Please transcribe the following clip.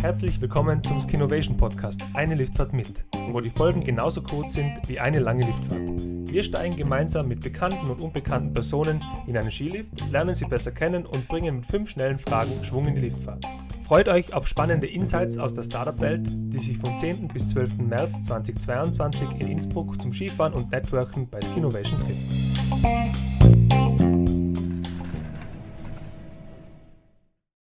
Herzlich willkommen zum Skinovation Podcast Eine Liftfahrt mit, wo die Folgen genauso kurz sind wie eine lange Liftfahrt. Wir steigen gemeinsam mit bekannten und unbekannten Personen in einen Skilift, lernen sie besser kennen und bringen mit fünf schnellen Fragen Schwung in die Liftfahrt. Freut euch auf spannende Insights aus der Startup-Welt, die sich vom 10. bis 12. März 2022 in Innsbruck zum Skifahren und Networken bei Skinovation trifft.